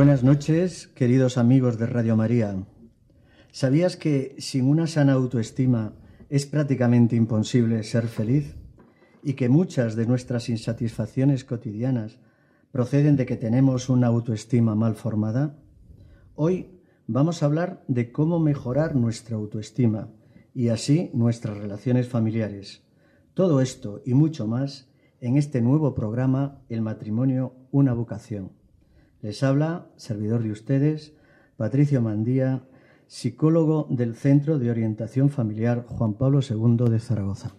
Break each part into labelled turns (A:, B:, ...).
A: Buenas noches, queridos amigos de Radio María. ¿Sabías que sin una sana autoestima es prácticamente imposible ser feliz? Y que muchas de nuestras insatisfacciones cotidianas proceden de que tenemos una autoestima mal formada? Hoy vamos a hablar de cómo mejorar nuestra autoestima y así nuestras relaciones familiares. Todo esto y mucho más en este nuevo programa El matrimonio, una vocación. Les habla, servidor de ustedes, Patricio Mandía, psicólogo del Centro de Orientación Familiar Juan Pablo II de Zaragoza.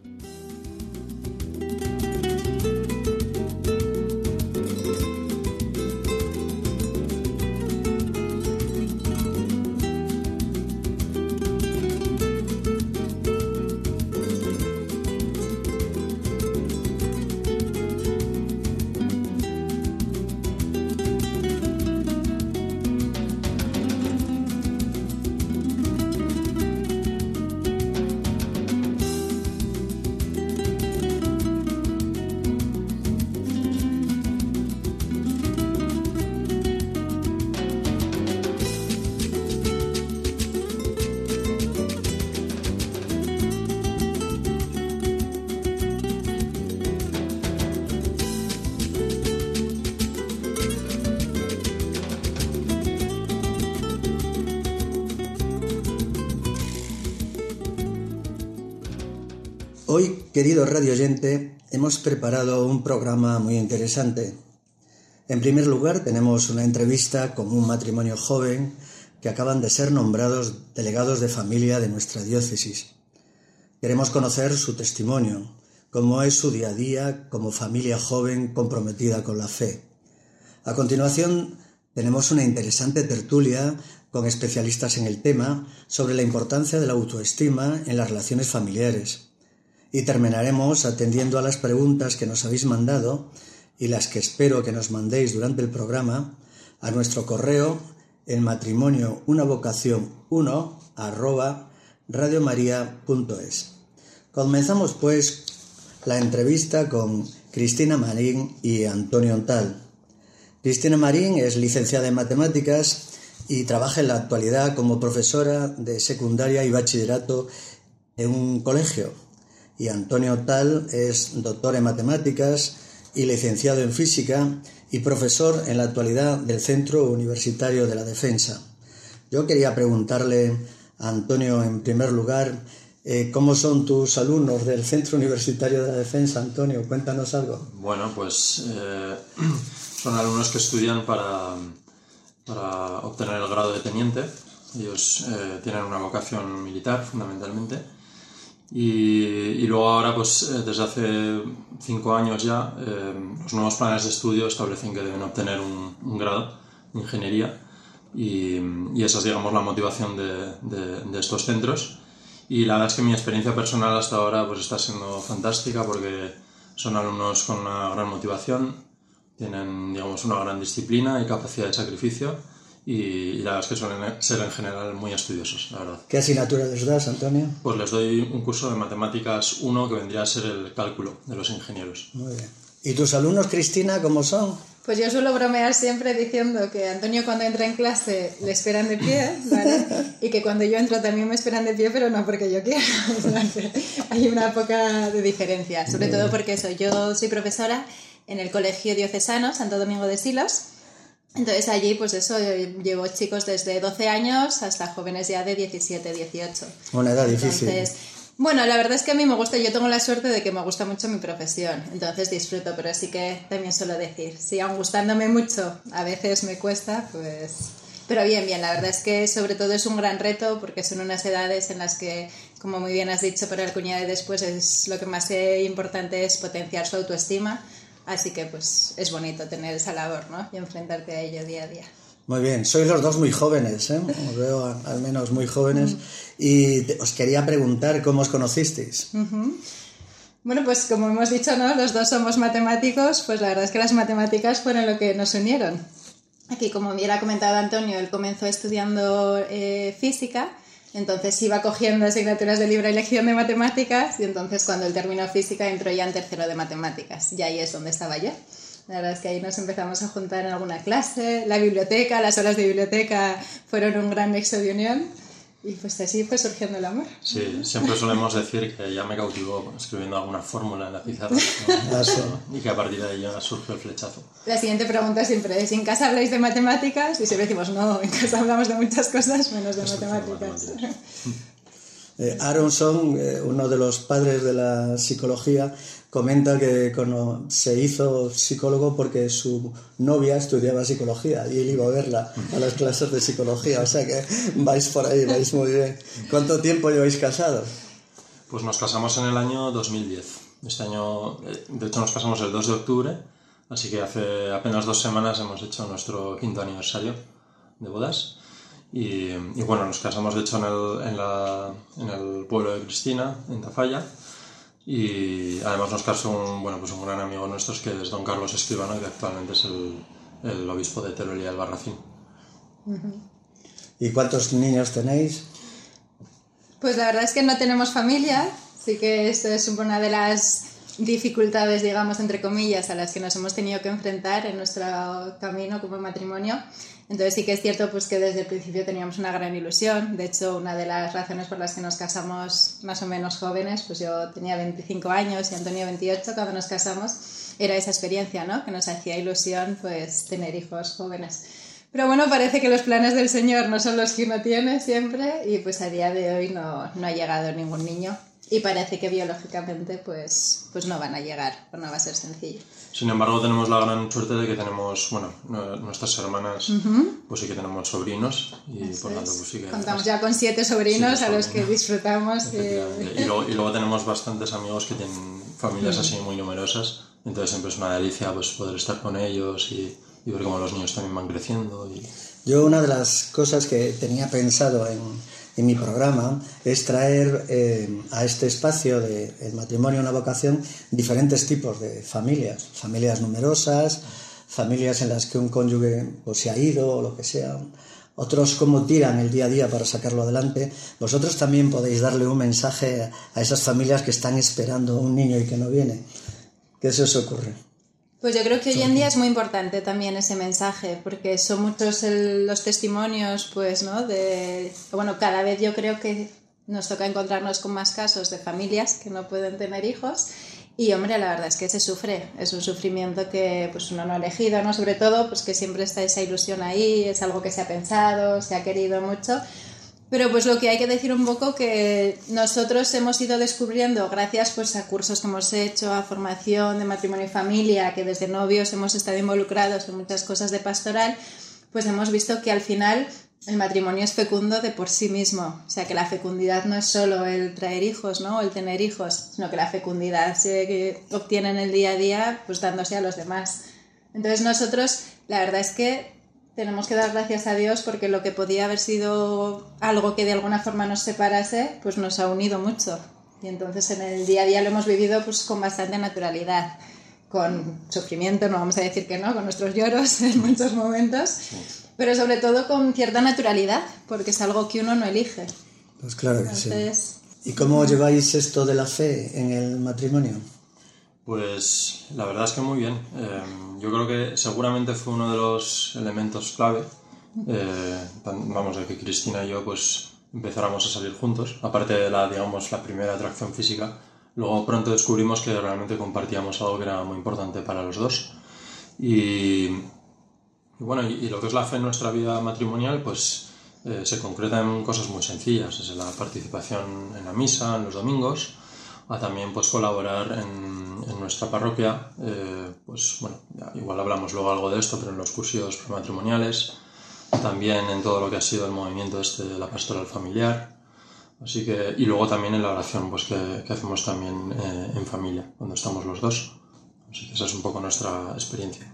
A: Radio oyente, hemos preparado un programa muy interesante. En primer lugar, tenemos una entrevista con un matrimonio joven que acaban de ser nombrados delegados de familia de nuestra diócesis. Queremos conocer su testimonio, cómo es su día a día como familia joven comprometida con la fe. A continuación, tenemos una interesante tertulia con especialistas en el tema sobre la importancia de la autoestima en las relaciones familiares y terminaremos atendiendo a las preguntas que nos habéis mandado y las que espero que nos mandéis durante el programa a nuestro correo en matrimonio una vocación 1 arroba radiomaria.es. Comenzamos pues la entrevista con Cristina Marín y Antonio Ontal. Cristina Marín es licenciada en matemáticas y trabaja en la actualidad como profesora de secundaria y bachillerato en un colegio y Antonio Tal es doctor en matemáticas y licenciado en física y profesor en la actualidad del Centro Universitario de la Defensa. Yo quería preguntarle a Antonio en primer lugar, eh, ¿cómo son tus alumnos del Centro Universitario de la Defensa? Antonio, cuéntanos algo.
B: Bueno, pues eh, son alumnos que estudian para, para, obtener el grado de teniente. Ellos eh, tienen una vocación militar fundamentalmente y, luego ahora, pues eh, desde hace cinco años ya, eh, los nuevos planes de estudio establecen que deben obtener un, grado de ingeniería y, y, esa es, digamos, la motivación de, de, estos centros. Y la verdad es que mi experiencia personal hasta ahora pues está siendo fantástica porque son alumnos con una gran motivación, tienen, digamos, una gran disciplina y capacidad de sacrificio y, la verdad es que suelen ser en general muy estudiosos, la verdad.
A: ¿Qué asignatura les das, Antonio?
B: Pues les doy un curso de matemáticas 1 que vendría a ser el cálculo de los ingenieros.
A: Muy bien. ¿Y tus alumnos, Cristina, cómo son?
C: Pues yo suelo bromear siempre diciendo que Antonio cuando entra en clase le esperan de pie, ¿vale? Y que cuando yo entro también me esperan de pie, pero no porque yo quiera. hay una poca de diferencia, sobre todo porque eso, yo soy profesora en el Colegio Diocesano Santo Domingo de Silos entonces allí, pues eso, llevo chicos desde 12 años hasta jóvenes ya de 17, 18.
A: Una edad difícil.
C: bueno, la verdad es que a mí me gusta, yo tengo la suerte de que me gusta mucho mi profesión, entonces disfruto, pero sí que también suelo decir, si aún gustándome mucho, a veces me cuesta, pues... Pero bien, bien, la verdad es que sobre todo es un gran reto porque son unas edades en las que, como muy bien has dicho para el cuñado de después, es lo que más importante es potenciar su autoestima Así que pues es bonito tener esa labor, ¿no? Y enfrentarte a ello día a día.
A: Muy bien, sois los dos muy jóvenes, ¿eh? Os veo al menos muy jóvenes. Y os quería preguntar cómo os conocisteis.
C: Bueno, pues como hemos dicho, ¿no? Los dos somos matemáticos, pues la verdad es que las matemáticas fueron lo que nos unieron. Aquí, como ha comentado Antonio, él comenzó estudiando eh, física entonces iba cogiendo asignaturas de libre elección de matemáticas y entonces cuando él terminó física entró ya en tercero de matemáticas y ahí es donde estaba yo. La verdad es que ahí nos empezamos a juntar en alguna clase, la biblioteca, las horas de biblioteca fueron un gran nexo de unión. Y pues así fue surgiendo el amor.
B: Sí, siempre solemos decir que ya me cautivó escribiendo alguna fórmula en la pizarra y que a partir de ahí ya surgió el flechazo.
C: La siguiente pregunta siempre es, ¿en casa habláis de matemáticas? Y siempre decimos, no, en casa hablamos de muchas cosas menos de matemáticas.
A: Eh, Aronson, eh, uno de los padres de la psicología, comenta que se hizo psicólogo porque su novia estudiaba psicología y él iba a verla a las clases de psicología. O sea que vais por ahí, vais muy bien. ¿Cuánto tiempo lleváis casados?
B: Pues nos casamos en el año 2010. Este año, eh, de hecho, nos casamos el 2 de octubre, así que hace apenas dos semanas hemos hecho nuestro quinto aniversario de bodas. Y, bueno, nos casamos de hecho en el, en, la, en el pueblo de Cristina, en Tafalla. Y además nos casó un, bueno, pues un gran amigo nuestro que es don Carlos Escribano, que actualmente es el, el obispo de Teruel y Albarracín.
A: ¿Y cuántos niños tenéis?
C: Pues la verdad es que no tenemos familia, así que esto es una de las dificultades, digamos, entre comillas, a las que nos hemos tenido que enfrentar en nuestro camino como matrimonio. Entonces sí que es cierto pues, que desde el principio teníamos una gran ilusión. De hecho, una de las razones por las que nos casamos más o menos jóvenes, pues yo tenía 25 años y Antonio 28 cuando nos casamos, era esa experiencia, ¿no? Que nos hacía ilusión pues tener hijos jóvenes. Pero bueno, parece que los planes del Señor no son los que uno tiene siempre y pues a día de hoy no, no ha llegado ningún niño y parece que biológicamente pues, pues no van a llegar o no va a ser sencillo.
B: Sin embargo, tenemos la gran suerte de que tenemos, bueno, nuestras hermanas, pues sí que tenemos sobrinos y por tanto pues sí que...
C: Contamos ya con siete sobrinos a los que disfrutamos.
B: Y... luego, y luego tenemos bastantes amigos que tienen familias así muy numerosas, entonces siempre es una delicia pues poder estar con ellos y, y ver cómo los niños también van creciendo. Y...
A: Yo una de las cosas que tenía pensado en en mi programa es traer eh, a este espacio de matrimonio una vocación diferentes tipos de familias, familias numerosas, familias en las que un cónyuge pues, se ha ido o lo que sea, otros cómo tiran el día a día para sacarlo adelante. Vosotros también podéis darle un mensaje a esas familias que están esperando un niño y que no viene. ¿Qué se os ocurre?
C: Pues yo creo que hoy en día es muy importante también ese mensaje, porque son muchos los testimonios, pues, ¿no? De, bueno, cada vez yo creo que nos toca encontrarnos con más casos de familias que no pueden tener hijos y, hombre, la verdad es que se sufre, es un sufrimiento que pues uno no ha elegido, ¿no? Sobre todo, pues que siempre está esa ilusión ahí, es algo que se ha pensado, se ha querido mucho pero pues lo que hay que decir un poco que nosotros hemos ido descubriendo, gracias pues a cursos que hemos hecho, a formación de matrimonio y familia, que desde novios hemos estado involucrados en muchas cosas de pastoral, pues hemos visto que al final el matrimonio es fecundo de por sí mismo. O sea, que la fecundidad no es solo el traer hijos, ¿no? O el tener hijos, sino que la fecundidad se obtiene en el día a día, pues dándose a los demás. Entonces nosotros, la verdad es que tenemos que dar gracias a Dios porque lo que podía haber sido algo que de alguna forma nos separase, pues nos ha unido mucho. Y entonces en el día a día lo hemos vivido pues con bastante naturalidad, con sufrimiento, no vamos a decir que no, con nuestros lloros en muchos momentos, pero sobre todo con cierta naturalidad, porque es algo que uno no elige.
A: Pues claro que sí. ¿Y cómo lleváis esto de la fe en el matrimonio?
B: Pues la verdad es que muy bien. Em, yo creo que seguramente fue uno de los elementos clave. Eh, vamos, de que Cristina y yo pues empezáramos a salir juntos. Aparte de la, digamos, la primera atracción física, luego pronto descubrimos que realmente compartíamos algo que era muy importante para los dos. Y, bueno, y, lo que es la fe en nuestra vida matrimonial, pues eh, se concreta en cosas muy sencillas. Es la participación en la misa, en los domingos, a también pues colaborar en, en nuestra parroquia, eh, pues bueno, igual hablamos luego algo de esto, pero en los cursos prematrimoniales, también en todo lo que ha sido el movimiento este de la pastoral familiar, así que, y luego también en la oración pues que, que hacemos también eh, en familia, cuando estamos los dos. Así que esa es un poco nuestra experiencia.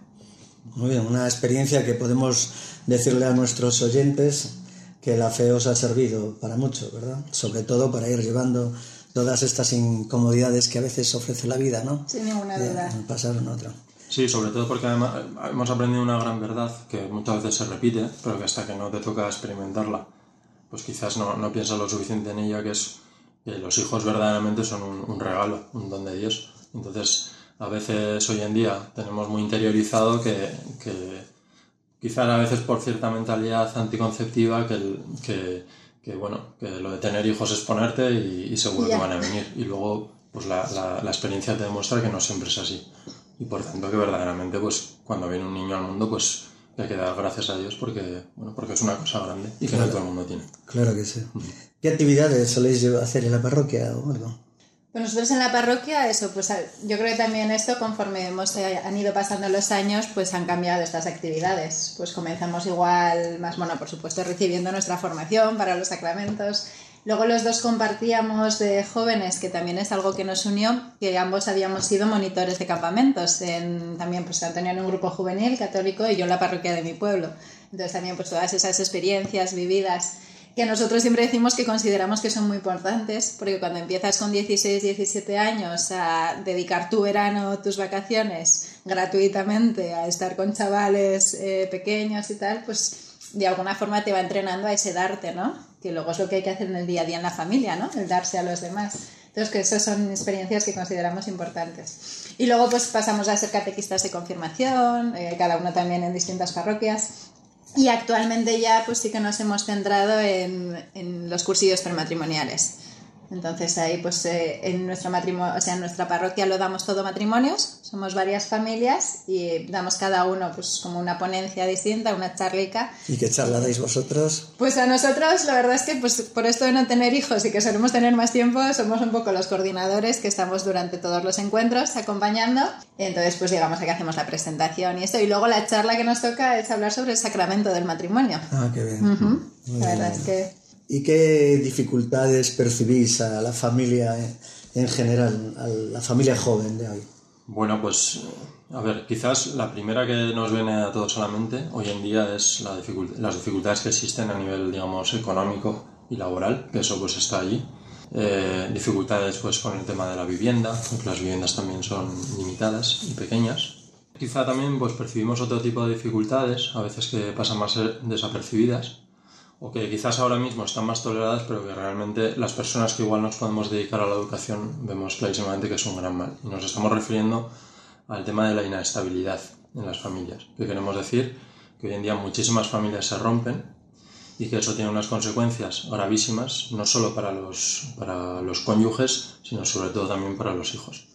A: Muy bien, una experiencia que podemos decirle a nuestros oyentes que la fe os ha servido para mucho, ¿verdad? Sobre todo para ir llevando todas estas incomodidades que a veces ofrece la vida, ¿no?
C: Sin ninguna duda.
A: pasar en otra.
B: Sí, sobre todo porque además hemos aprendido una gran verdad que muchas veces se repite, pero que hasta que no te toca experimentarla, pues quizás no, no piensas lo suficiente en ella, que es que los hijos verdaderamente son un, regalo, un don de Dios. Entonces, a veces hoy en día tenemos muy interiorizado que, que quizás a veces por cierta mentalidad anticonceptiva que, que, que, bueno, que lo de tener hijos es ponerte y, seguro que van a venir. Y luego pues la, la, la, experiencia te demuestra que no siempre es así. Y por tanto que verdaderamente pues cuando viene un niño al mundo pues hay que dar gracias a Dios porque, bueno, porque es una cosa grande y que
A: claro.
B: no todo el mundo tiene.
A: Claro que sí. ¿Qué actividades soléis hacer en la parroquia o algo?
C: Pues nosotros en la parroquia, eso, pues yo creo que también esto, conforme hemos, eh, han ido pasando los años, pues han cambiado estas actividades. Pues comenzamos igual, más bueno, por supuesto, recibiendo nuestra formación para los sacramentos. Luego los dos compartíamos de jóvenes, que también es algo que nos unió, que ambos habíamos sido monitores de campamentos. En, también pues Antonio en un grupo juvenil católico y yo en la parroquia de mi pueblo. Entonces también pues todas esas experiencias vividas que nosotros siempre decimos que consideramos que son muy importantes, porque cuando empiezas con 16, 17 años a dedicar tu verano, tus vacaciones gratuitamente a estar con chavales eh, pequeños y tal, pues de alguna forma te va entrenando a ese darte, ¿no? Que luego es lo que hay que hacer en el día a día en la familia, ¿no? El darse a los demás. Entonces, que esas son experiencias que consideramos importantes. Y luego, pues pasamos a ser catequistas de confirmación, eh, cada uno también en distintas parroquias. Y actualmente ya pues sí que nos hemos centrado en, en los cursillos prematrimoniales. Entonces ahí pues eh, en nuestro matrimonio, o sea, en nuestra parroquia lo damos todo matrimonios, somos varias familias y damos cada uno pues como una ponencia distinta, una charlica.
A: ¿Y qué charla dais vosotros?
C: Pues a nosotros la verdad es que pues por esto de no tener hijos y que solemos tener más tiempo, somos un poco los coordinadores que estamos durante todos los encuentros acompañando. Entonces pues llegamos a que hacemos la presentación y esto y luego la charla que nos toca es hablar sobre el sacramento del matrimonio.
A: Ah, qué bien.
C: Uh -huh. La verdad es que
A: ¿Y qué dificultades percibís a la familia en general, a la familia joven de hoy?
B: Bueno, pues a ver, quizás la primera que nos viene a todos a la mente hoy en día es la dificult las dificultades que existen a nivel, digamos, económico y laboral, que eso pues está allí. Eh, dificultades pues con el tema de la vivienda, porque las viviendas también son limitadas y pequeñas. Quizá también pues percibimos otro tipo de dificultades, a veces que pasan más desapercibidas, o que quizás ahora mismo están más toleradas, pero que realmente las personas que igual nos podemos dedicar a la educación vemos clarísimamente que es un gran mal. Y nos estamos refiriendo al tema de la inestabilidad en las familias. Que queremos decir que hoy en día muchísimas familias se rompen y que eso tiene unas consecuencias gravísimas, no solo para los, para los cónyuges, sino sobre todo también para los hijos.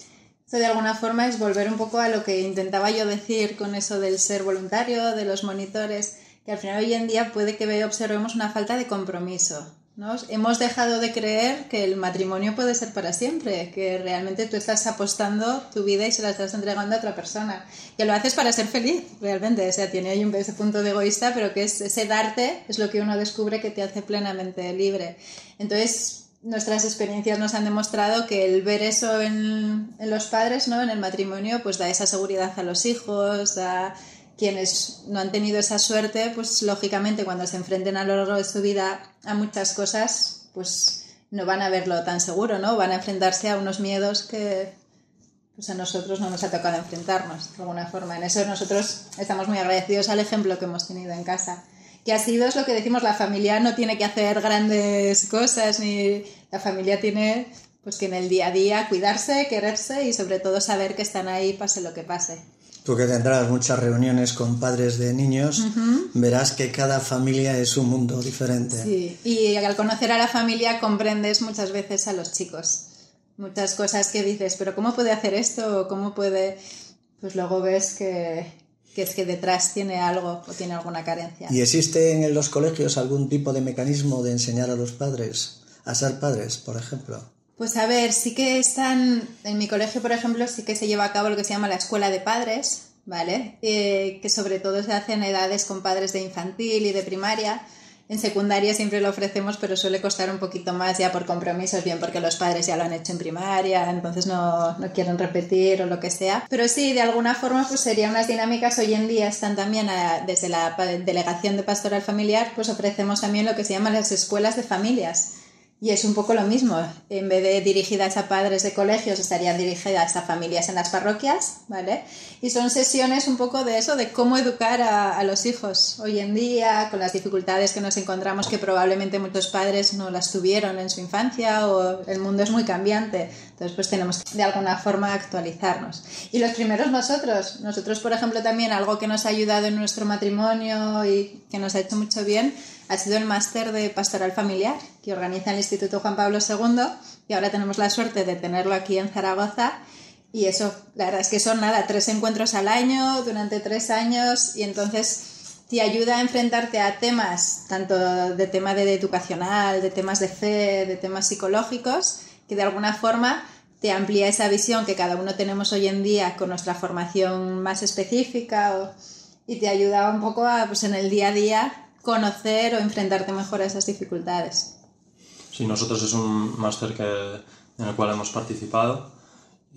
C: Esto de alguna forma es volver un poco a lo que intentaba yo decir con eso del ser voluntario, de los monitores que al final hoy en día puede que observemos una falta de compromiso. ¿no? Hemos dejado de creer que el matrimonio puede ser para siempre, que realmente tú estás apostando tu vida y se la estás entregando a otra persona. Que lo haces para ser feliz, realmente. O sea, tiene ahí un, ese punto de egoísta, pero que es ese darte es lo que uno descubre que te hace plenamente libre. Entonces, nuestras experiencias nos han demostrado que el ver eso en, en los padres, ¿no? en el matrimonio, pues da esa seguridad a los hijos, da quienes no han tenido esa suerte, pues lógicamente cuando se enfrenten a lo largo de su vida a muchas cosas, pues no van a verlo tan seguro, ¿no? Van a enfrentarse a unos miedos que pues a nosotros no nos ha tocado enfrentarnos de alguna forma. En eso nosotros estamos muy agradecidos al ejemplo que hemos tenido en casa. Que ha sido es lo que decimos, la familia no tiene que hacer grandes cosas, ni la familia tiene pues que en el día a día cuidarse, quererse y sobre todo saber que están ahí pase lo que pase.
A: Tú que tendrás muchas reuniones con padres de niños, uh -huh. verás que cada familia es un mundo diferente.
C: Sí, y al conocer a la familia comprendes muchas veces a los chicos. Muchas cosas que dices, pero ¿cómo puede hacer esto? ¿Cómo puede...? Pues luego ves que, que es que detrás tiene algo o tiene alguna carencia.
A: ¿Y existe en los colegios algún tipo de mecanismo de enseñar a los padres a ser padres, por ejemplo?
C: Pues a ver, sí que están, en mi colegio, por ejemplo, sí que se lleva a cabo lo que se llama la escuela de padres, ¿vale? Eh, que sobre todo se hace en edades con padres de infantil y de primaria. En secundaria siempre lo ofrecemos, pero suele costar un poquito más ya por compromisos, bien porque los padres ya lo han hecho en primaria, entonces no, no quieren repetir o lo que sea. Pero sí, de alguna forma, pues serían unas dinámicas. Hoy en día están también a, desde la Delegación de Pastoral Familiar, pues ofrecemos también lo que se llaman las escuelas de familias Y es un poco lo mismo. En vez de dirigidas a padres de colegios, estarían dirigidas a familias en las parroquias, ¿vale? Y son sesiones un poco de eso, de cómo educar a, a, los hijos hoy en día, con las dificultades que nos encontramos, que probablemente muchos padres no las tuvieron en su infancia, o el mundo es muy cambiante. Entonces, pues tenemos que de alguna forma actualizarnos. Y los primeros nosotros. Nosotros, por ejemplo, también algo que nos ha ayudado en nuestro matrimonio y que nos ha hecho mucho bien ha sido el máster de pastoral familiar que organiza el Instituto Juan Pablo II y ahora tenemos la suerte de tenerlo aquí en Zaragoza. Y eso, la verdad es que son nada, tres encuentros al año durante tres años y entonces te ayuda a enfrentarte a temas, tanto de tema de educacional, de temas de fe, de temas psicológicos, que de alguna forma te amplía esa visión que cada uno tenemos hoy en día con nuestra formación más específica y te ayuda un poco a, pues en el día a día conocer o enfrentarte mejor a esas dificultades.
B: Sí, nosotros es un máster que, en el cual hemos participado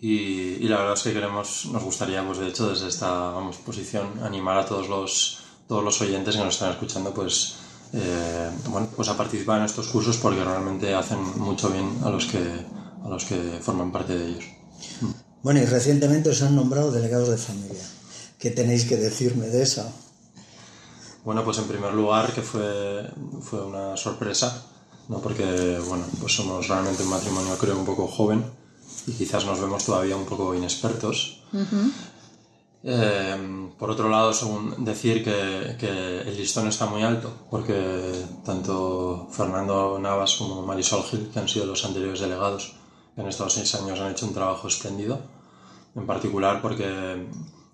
B: y, y, la verdad es que queremos, nos gustaría, pues de hecho, desde esta vamos, posición, animar a todos los, todos los oyentes que nos están escuchando, pues, eh, bueno, pues a participar en estos cursos porque realmente hacen mucho bien a los que, a los que forman parte de ellos.
A: Bueno, y recientemente os han nombrado delegados de familia. ¿Qué tenéis que decirme de eso?
B: Bueno, pues en primer lugar que fue, fue una sorpresa, ¿no? porque bueno, pues somos realmente un matrimonio creo un poco joven y quizás nos vemos todavía un poco inexpertos. eh, por otro lado, según decir que, que, el listón está muy alto, porque tanto Fernando Navas como Marisol Gil, que han sido los anteriores delegados, en estos seis años han hecho un trabajo espléndido, en particular porque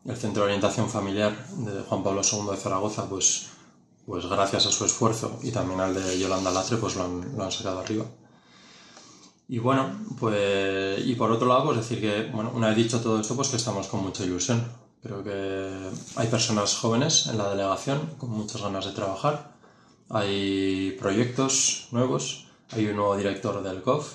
B: el Centro de Orientación Familiar de Juan Pablo II de Zaragoza, pues, pues gracias a su esfuerzo y también al de Yolanda Latre, pues lo han, lo han sacado arriba. Y bueno, pues, y por otro lado, pues decir que, bueno, una vez dicho todo esto, pues que estamos con mucha ilusión. Creo que hay personas jóvenes en la delegación con muchas ganas de trabajar. Hay proyectos nuevos. Hay un nuevo director del COF,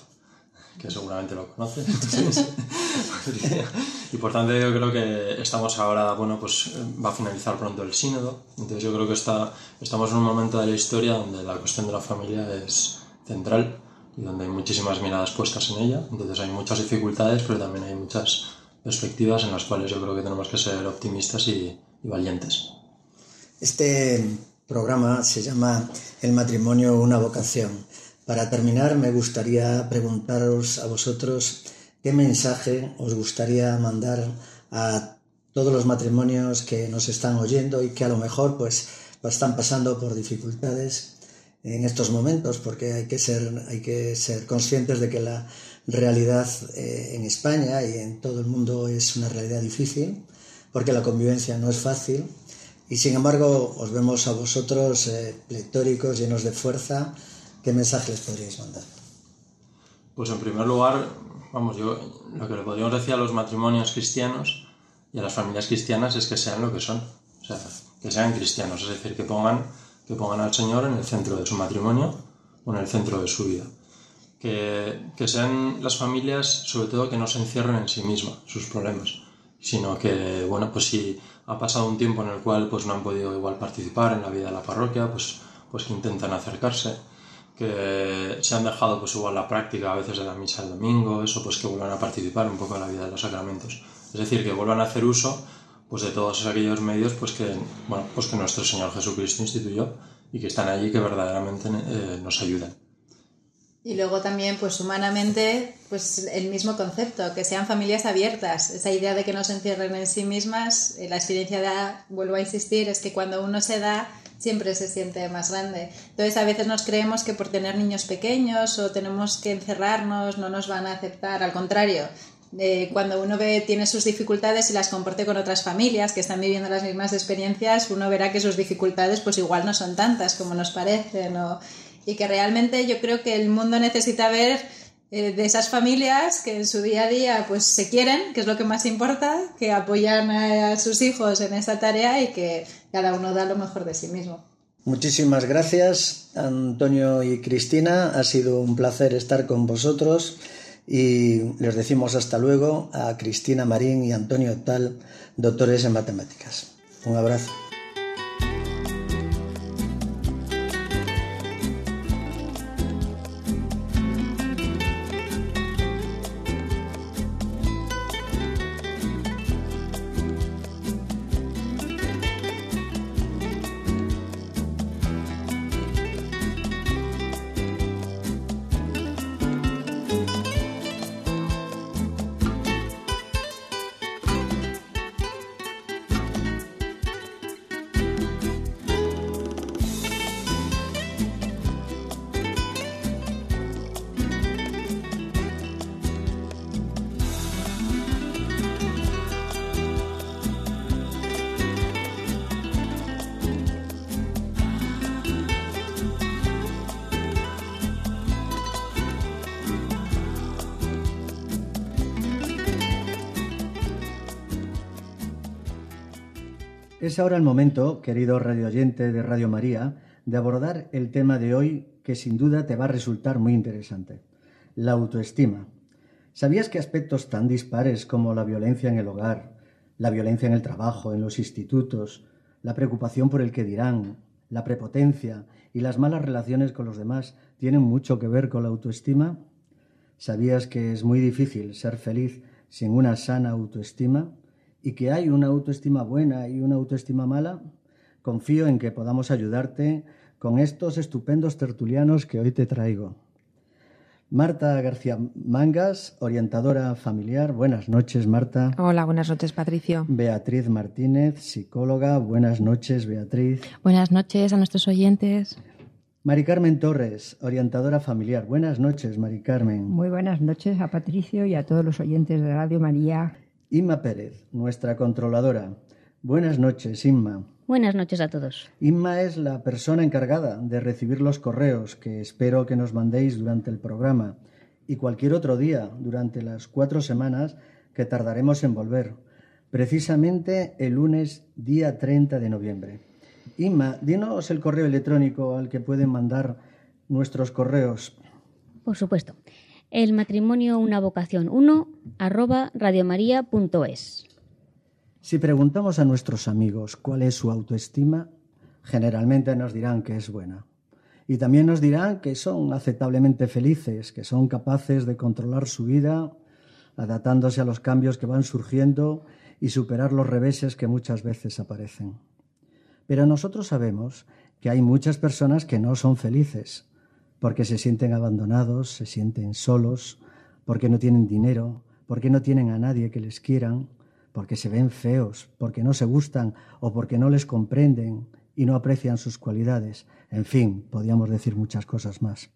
B: que seguramente lo conoce. y por tanto yo creo que estamos ahora, bueno, pues va a finalizar pronto el sínodo. Entonces yo creo que está, estamos en un momento de la historia donde la cuestión de la familia es central y donde hay muchísimas miradas puestas en ella. Entonces hay muchas dificultades, pero también hay muchas perspectivas en las cuales yo creo que tenemos que ser optimistas y, y valientes.
A: Este programa se llama El matrimonio, una vocación. Para terminar, me gustaría preguntaros a vosotros qué mensaje os gustaría mandar a todos los matrimonios que nos están oyendo y que a lo mejor pues están pasando por dificultades en estos momentos, porque hay que ser, hay que ser conscientes de que la realidad eh, en España y en todo el mundo es una realidad difícil, porque la convivencia no es fácil, y sin embargo os vemos a vosotros eh, llenos de fuerza, ¿Qué mensaje les podríais mandar?
B: Pues en primer lugar, vamos, yo lo que le podríamos decir a los matrimonios cristianos y a las familias cristianas es que sean lo que son, o sea, que sean cristianos, es decir, que pongan, que pongan al Señor en el centro de su matrimonio o en el centro de su vida. Que, que sean las familias, sobre todo, que no se encierren en sí mismas, sus problemas, sino que, bueno, pues si ha pasado un tiempo en el cual pues no han podido igual participar en la vida de la parroquia, pues, pues que intentan acercarse que se han dejado pues igual la práctica a veces de la misa el domingo, eso pues que vuelvan a participar un poco en la vida de los sacramentos. Es decir, que vuelvan a hacer uso pues de todos aquellos medios pues que, bueno, pues que nuestro Señor Jesucristo instituyó y que están allí que verdaderamente eh, nos ayudan.
C: Y luego también, pues humanamente, pues el mismo concepto, que sean familias abiertas. Esa idea de que no se encierren en sí mismas, la experiencia da, vuelvo a insistir, es que cuando uno se da, siempre se siente más grande. Entonces a veces nos creemos que por tener niños pequeños o tenemos que encerrarnos no nos van a aceptar. Al contrario, eh, cuando uno ve, tiene sus dificultades y las comporte con otras familias que están viviendo las mismas experiencias, uno verá que sus dificultades pues igual no son tantas como nos parecen. O, y que realmente yo creo que el mundo necesita ver eh, de esas familias que en su día a día pues se quieren, que es lo que más importa, que apoyan a sus hijos en esa tarea y que cada uno da lo mejor de sí mismo.
A: Muchísimas gracias, Antonio y Cristina. Ha sido un placer estar con vosotros y les decimos hasta luego a Cristina Marín y Antonio Tal, doctores en matemáticas. Un abrazo. Es ahora el momento, querido radio oyente de Radio María, de abordar el tema de hoy que sin duda te va a resultar muy interesante, la autoestima. ¿Sabías que aspectos tan dispares como la violencia en el hogar, la violencia en el trabajo, en los institutos, la preocupación por el que dirán, la prepotencia y las malas relaciones con los demás tienen mucho que ver con la autoestima? ¿Sabías que es muy difícil ser feliz sin una sana autoestima? Y que hay una autoestima buena y una autoestima mala, confío en que podamos ayudarte con estos estupendos tertulianos que hoy te traigo. Marta García Mangas, orientadora familiar. Buenas noches, Marta.
D: Hola, buenas noches, Patricio.
A: Beatriz Martínez, psicóloga. Buenas noches, Beatriz.
D: Buenas noches a nuestros oyentes.
A: Mari Carmen Torres, orientadora familiar. Buenas noches, Mari Carmen.
E: Muy buenas noches a Patricio y a todos los oyentes de Radio María.
A: Inma Pérez, nuestra controladora. Buenas noches, Inma.
F: Buenas noches a todos.
A: Inma es la persona encargada de recibir los correos que espero que nos mandéis durante el programa y cualquier otro día durante las cuatro semanas que tardaremos en volver, precisamente el lunes día 30 de noviembre. Inma, dinos el correo electrónico al que pueden mandar nuestros correos.
F: Por supuesto el matrimonio una vocación 1 arroba radiomaria.es.
A: Si preguntamos a nuestros amigos cuál es su autoestima, generalmente nos dirán que es buena. Y también nos dirán que son aceptablemente felices, que son capaces de controlar su vida, adaptándose a los cambios que van surgiendo y superar los reveses que muchas veces aparecen. Pero nosotros sabemos que hay muchas personas que no son felices, porque se sienten abandonados, se sienten solos, porque no tienen dinero, porque no tienen a nadie que les quieran, porque se ven feos, porque no se gustan o porque no les comprenden y no aprecian sus cualidades. En fin, podríamos decir muchas cosas más.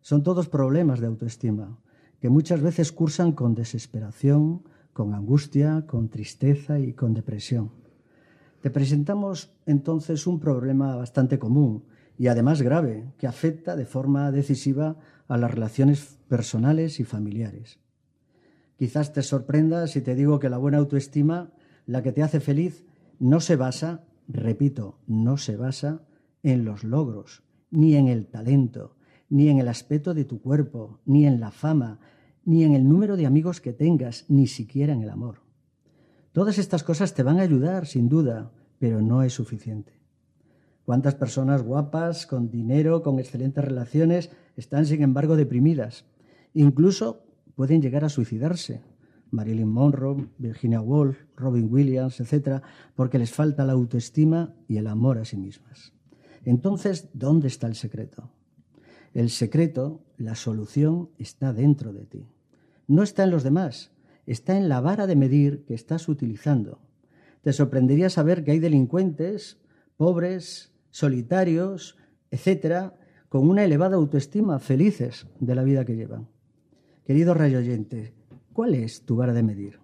A: Son todos problemas de autoestima que muchas veces cursan con desesperación, con angustia, con tristeza y con depresión. Te presentamos entonces un problema bastante común y además grave, que afecta de forma decisiva a las relaciones personales y familiares. Quizás te sorprenda si te digo que la buena autoestima, la que te hace feliz, no se basa, repito, no se basa en los logros, ni en el talento, ni en el aspecto de tu cuerpo, ni en la fama, ni en el número de amigos que tengas, ni siquiera en el amor. Todas estas cosas te van a ayudar, sin duda, pero no es suficiente. ¿Cuántas personas guapas, con dinero, con excelentes relaciones, están sin embargo deprimidas? Incluso pueden llegar a suicidarse. Marilyn Monroe, Virginia Woolf, Robin Williams, etc., porque les falta la autoestima y el amor a sí mismas. Entonces, ¿dónde está el secreto? El secreto, la solución, está dentro de ti. No está en los demás, está en la vara de medir que estás utilizando. Te sorprendería saber que hay delincuentes, pobres, solitarios, etcétera, con una elevada autoestima, felices de la vida que llevan. Querido rayo oyente, ¿cuál es tu vara de medir?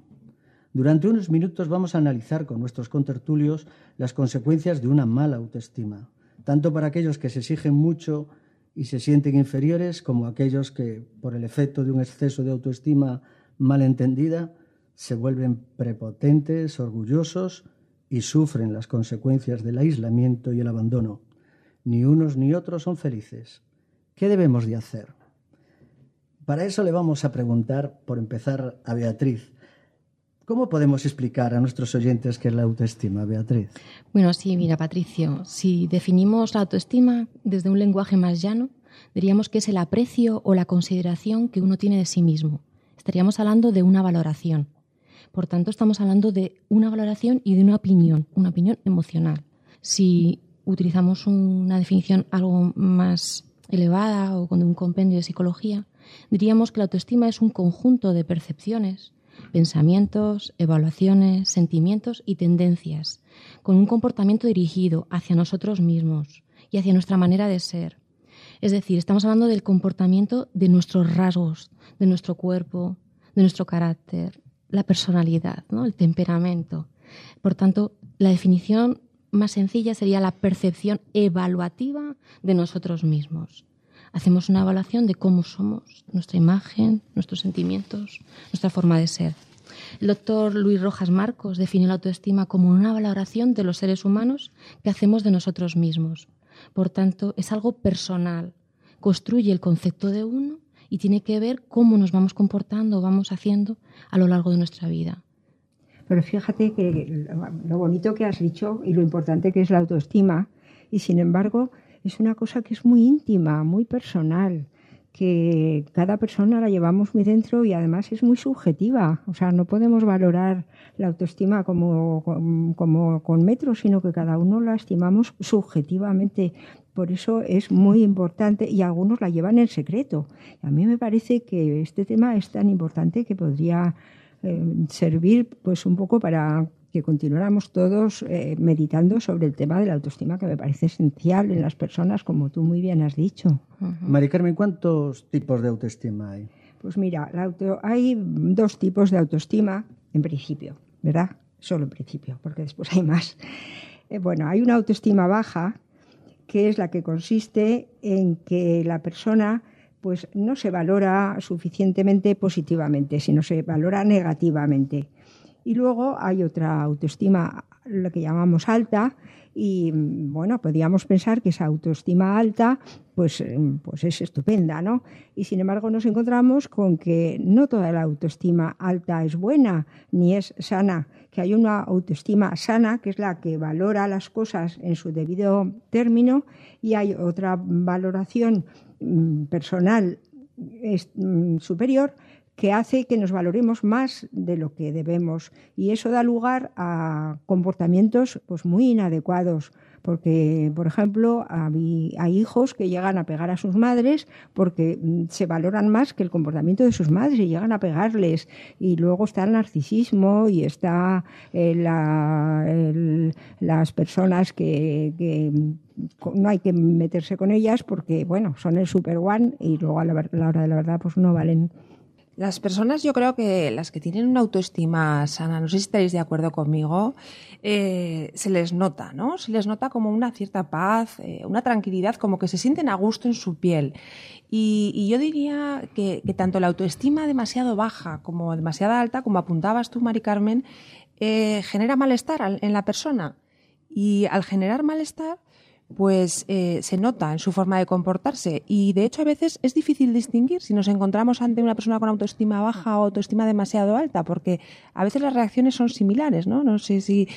A: Durante unos minutos vamos a analizar con nuestros contertulios las consecuencias de una mala autoestima, tanto para aquellos que se exigen mucho y se sienten inferiores, como aquellos que, por el efecto de un exceso de autoestima mal entendida, se vuelven prepotentes, orgullosos y sufren las consecuencias del aislamiento y el abandono. Ni unos ni otros son felices. ¿Qué debemos de hacer? Para eso le vamos a preguntar, por empezar, a Beatriz. ¿Cómo podemos explicar a nuestros oyentes qué es la autoestima, Beatriz?
D: Bueno, sí, mira, Patricio, si definimos la autoestima desde un lenguaje más llano, diríamos que es el aprecio o la consideración que uno tiene de sí mismo. Estaríamos hablando de una valoración. Por tanto, estamos hablando de una valoración y de una opinión, una opinión emocional. Si utilizamos una definición algo más elevada o con un compendio de psicología, diríamos que la autoestima es un conjunto de percepciones, pensamientos, evaluaciones, sentimientos y tendencias, con un comportamiento dirigido hacia nosotros mismos y hacia nuestra manera de ser. Es decir, estamos hablando del comportamiento de nuestros rasgos, de nuestro cuerpo, de nuestro carácter, la personalidad, ¿no? el temperamento. Por tanto, la definición más sencilla sería la percepción evaluativa de nosotros mismos. Hacemos una evaluación de cómo somos, nuestra imagen, nuestros sentimientos, nuestra forma de ser. El doctor Luis Rojas Marcos define la autoestima como una valoración de los seres humanos que hacemos de nosotros mismos. Por tanto, es algo personal. Construye el concepto de uno y tiene que ver cómo nos vamos comportando vamos haciendo a lo largo de nuestra vida.
E: Pero fíjate que lo bonito que has dicho y lo importante que es la autoestima, y sin embargo es una cosa que es muy íntima, muy personal que cada persona la llevamos muy dentro y además es muy subjetiva. O sea, no podemos valorar la autoestima como, como, con metros, sino que cada uno la estimamos subjetivamente. Por eso es muy importante y algunos la llevan en secreto. A mí me parece que este tema es tan importante que podría eh, servir pues un poco para que continuáramos todos eh, meditando sobre el tema de la autoestima, que me parece esencial en las personas, como tú muy bien has dicho.
A: Mari Carmen, ¿cuántos tipos de autoestima hay?
E: Pues mira, hay dos tipos de autoestima en principio, ¿verdad? Solo en principio, porque después hay más. Eh, bueno, hay una autoestima baja, que es la que consiste en que la persona pues no se valora suficientemente positivamente, sino se valora negativamente. Y luego hay otra autoestima, lo que llamamos alta, y bueno, podríamos pensar que esa autoestima alta pues, pues es estupenda, ¿no? Y sin embargo nos encontramos con que no toda la autoestima alta es buena ni es sana, que hay una autoestima sana que es la que valora las cosas en su debido término y hay otra valoración mm, personal mm, superior que hace que nos valoremos más de lo que debemos. Y eso da lugar a comportamientos pues muy inadecuados porque por ejemplo hay, hijos que llegan a pegar a sus madres porque mm, se valoran más que el comportamiento de sus madres y llegan a pegarles. Y luego está el narcisismo y está eh, las personas que, no hay que meterse con ellas porque bueno son el super one y luego a la hora de la verdad pues no valen
G: las personas, yo creo que las que tienen una autoestima sana, no sé si estaréis de acuerdo conmigo, eh, se les nota, ¿no? Se les nota como una cierta paz, eh, una tranquilidad, como que se sienten a gusto en su piel. Y, yo diría que, tanto la autoestima demasiado baja como demasiado alta, como apuntabas tú, Mari Carmen, eh, genera malestar en la persona. Y al generar malestar, pues eh, se nota en su forma de comportarse y de hecho a veces es difícil distinguir si nos encontramos ante una persona con autoestima baja o autoestima demasiado alta porque a veces las reacciones son similares, ¿no? No sé si,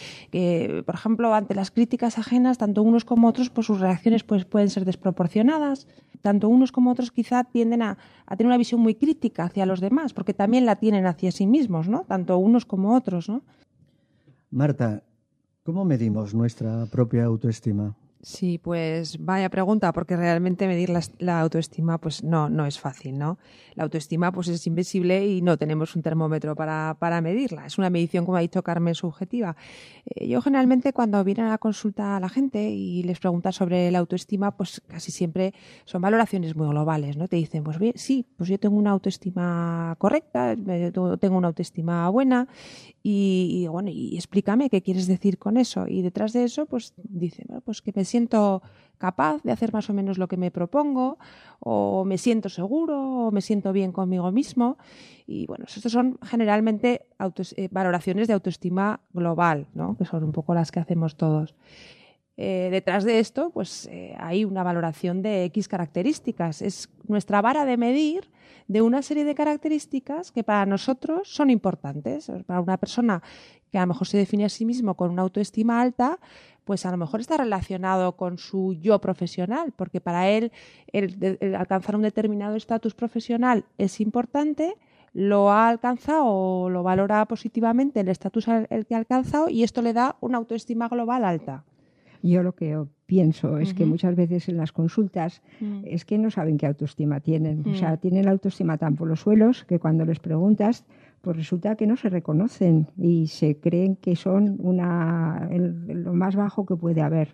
G: por ejemplo, ante las críticas ajenas, tanto unos como otros, pues sus reacciones pues, pueden ser desproporcionadas. Tanto unos como otros quizá tienden a, a tener una visión muy crítica hacia los demás porque también la tienen hacia sí mismos, ¿no? Tanto unos como otros, ¿no?
A: Marta, ¿cómo medimos nuestra propia autoestima?
G: Sí, pues vaya pregunta, porque realmente medir la, autoestima pues no, no es fácil, ¿no? La autoestima pues es invisible y no tenemos un termómetro para, para medirla. Es una medición, como ha dicho Carmen, subjetiva. Eh, yo generalmente cuando viene a la consulta a la gente y les pregunta sobre la autoestima, pues casi siempre son valoraciones muy globales, ¿no? Te dicen, pues bien, sí, pues yo tengo una autoestima correcta, tengo una autoestima buena y, bueno, y explícame qué quieres decir con eso. Y detrás de eso, pues dice, bueno, pues que me siento capaz de hacer más o menos lo que me propongo, o me siento seguro, o me siento bien conmigo mismo. Y bueno, estas son generalmente eh, valoraciones de autoestima global, ¿no? que son un poco las que hacemos todos. Eh, detrás de esto, pues eh, hay una valoración de X características. Es nuestra vara de medir de una serie de características que para nosotros son importantes. Para una persona que a lo mejor se define a sí mismo con una autoestima alta, pues a lo mejor está relacionado con su yo profesional, porque para él el, alcanzar un determinado estatus profesional es importante, lo ha alcanzado o lo valora positivamente el estatus el que ha alcanzado y esto le da una autoestima global alta.
E: Yo lo que pienso es que muchas veces en las consultas mm. es que no saben qué autoestima tienen. O sea, mm. tienen la autoestima tan por los suelos que cuando les preguntas, pues resulta que no se reconocen y se creen que son una, lo más bajo que puede haber.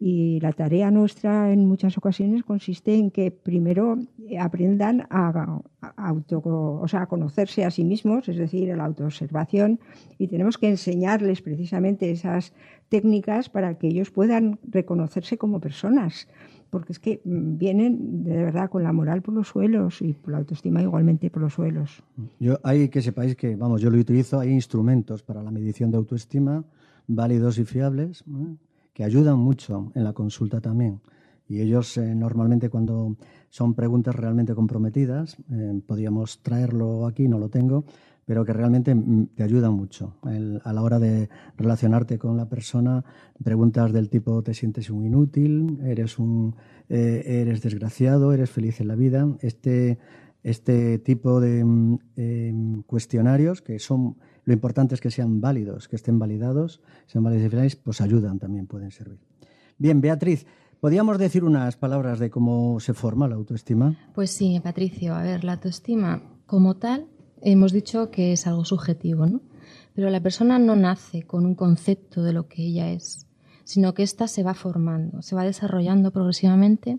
E: Y la tarea nuestra en muchas ocasiones consiste en que primero aprendan a, auto, o sea, a conocerse a sí mismos, es decir, la autoobservación, y tenemos que enseñarles precisamente esas técnicas para que ellos puedan reconocerse como personas, porque es que vienen de verdad con la moral por los suelos y por la autoestima igualmente por los suelos.
A: Yo hay que sepáis que, vamos, yo lo utilizo, hay instrumentos para la medición de autoestima válidos y fiables que ayudan mucho en la consulta también. Y ellos eh, normalmente cuando son preguntas realmente comprometidas, eh, podríamos traerlo aquí, no lo tengo, pero que realmente mm, te ayudan mucho a la hora de relacionarte con la persona. Preguntas del tipo ¿te sientes un inútil? ¿Eres, un, eh, eres desgraciado? ¿Eres feliz en la vida? Este, este tipo de mm, cuestionarios que son lo importante es que sean válidos, que estén validados, sean válidos y finales, pues ayudan también, pueden servir. Bien, Beatriz, ¿podríamos decir unas palabras de cómo se forma la autoestima?
D: Pues sí, Patricio. A ver, la autoestima como tal, hemos dicho que es algo subjetivo, ¿no? Pero la persona no nace con un concepto de lo que ella es, sino que ésta se va formando, se va desarrollando progresivamente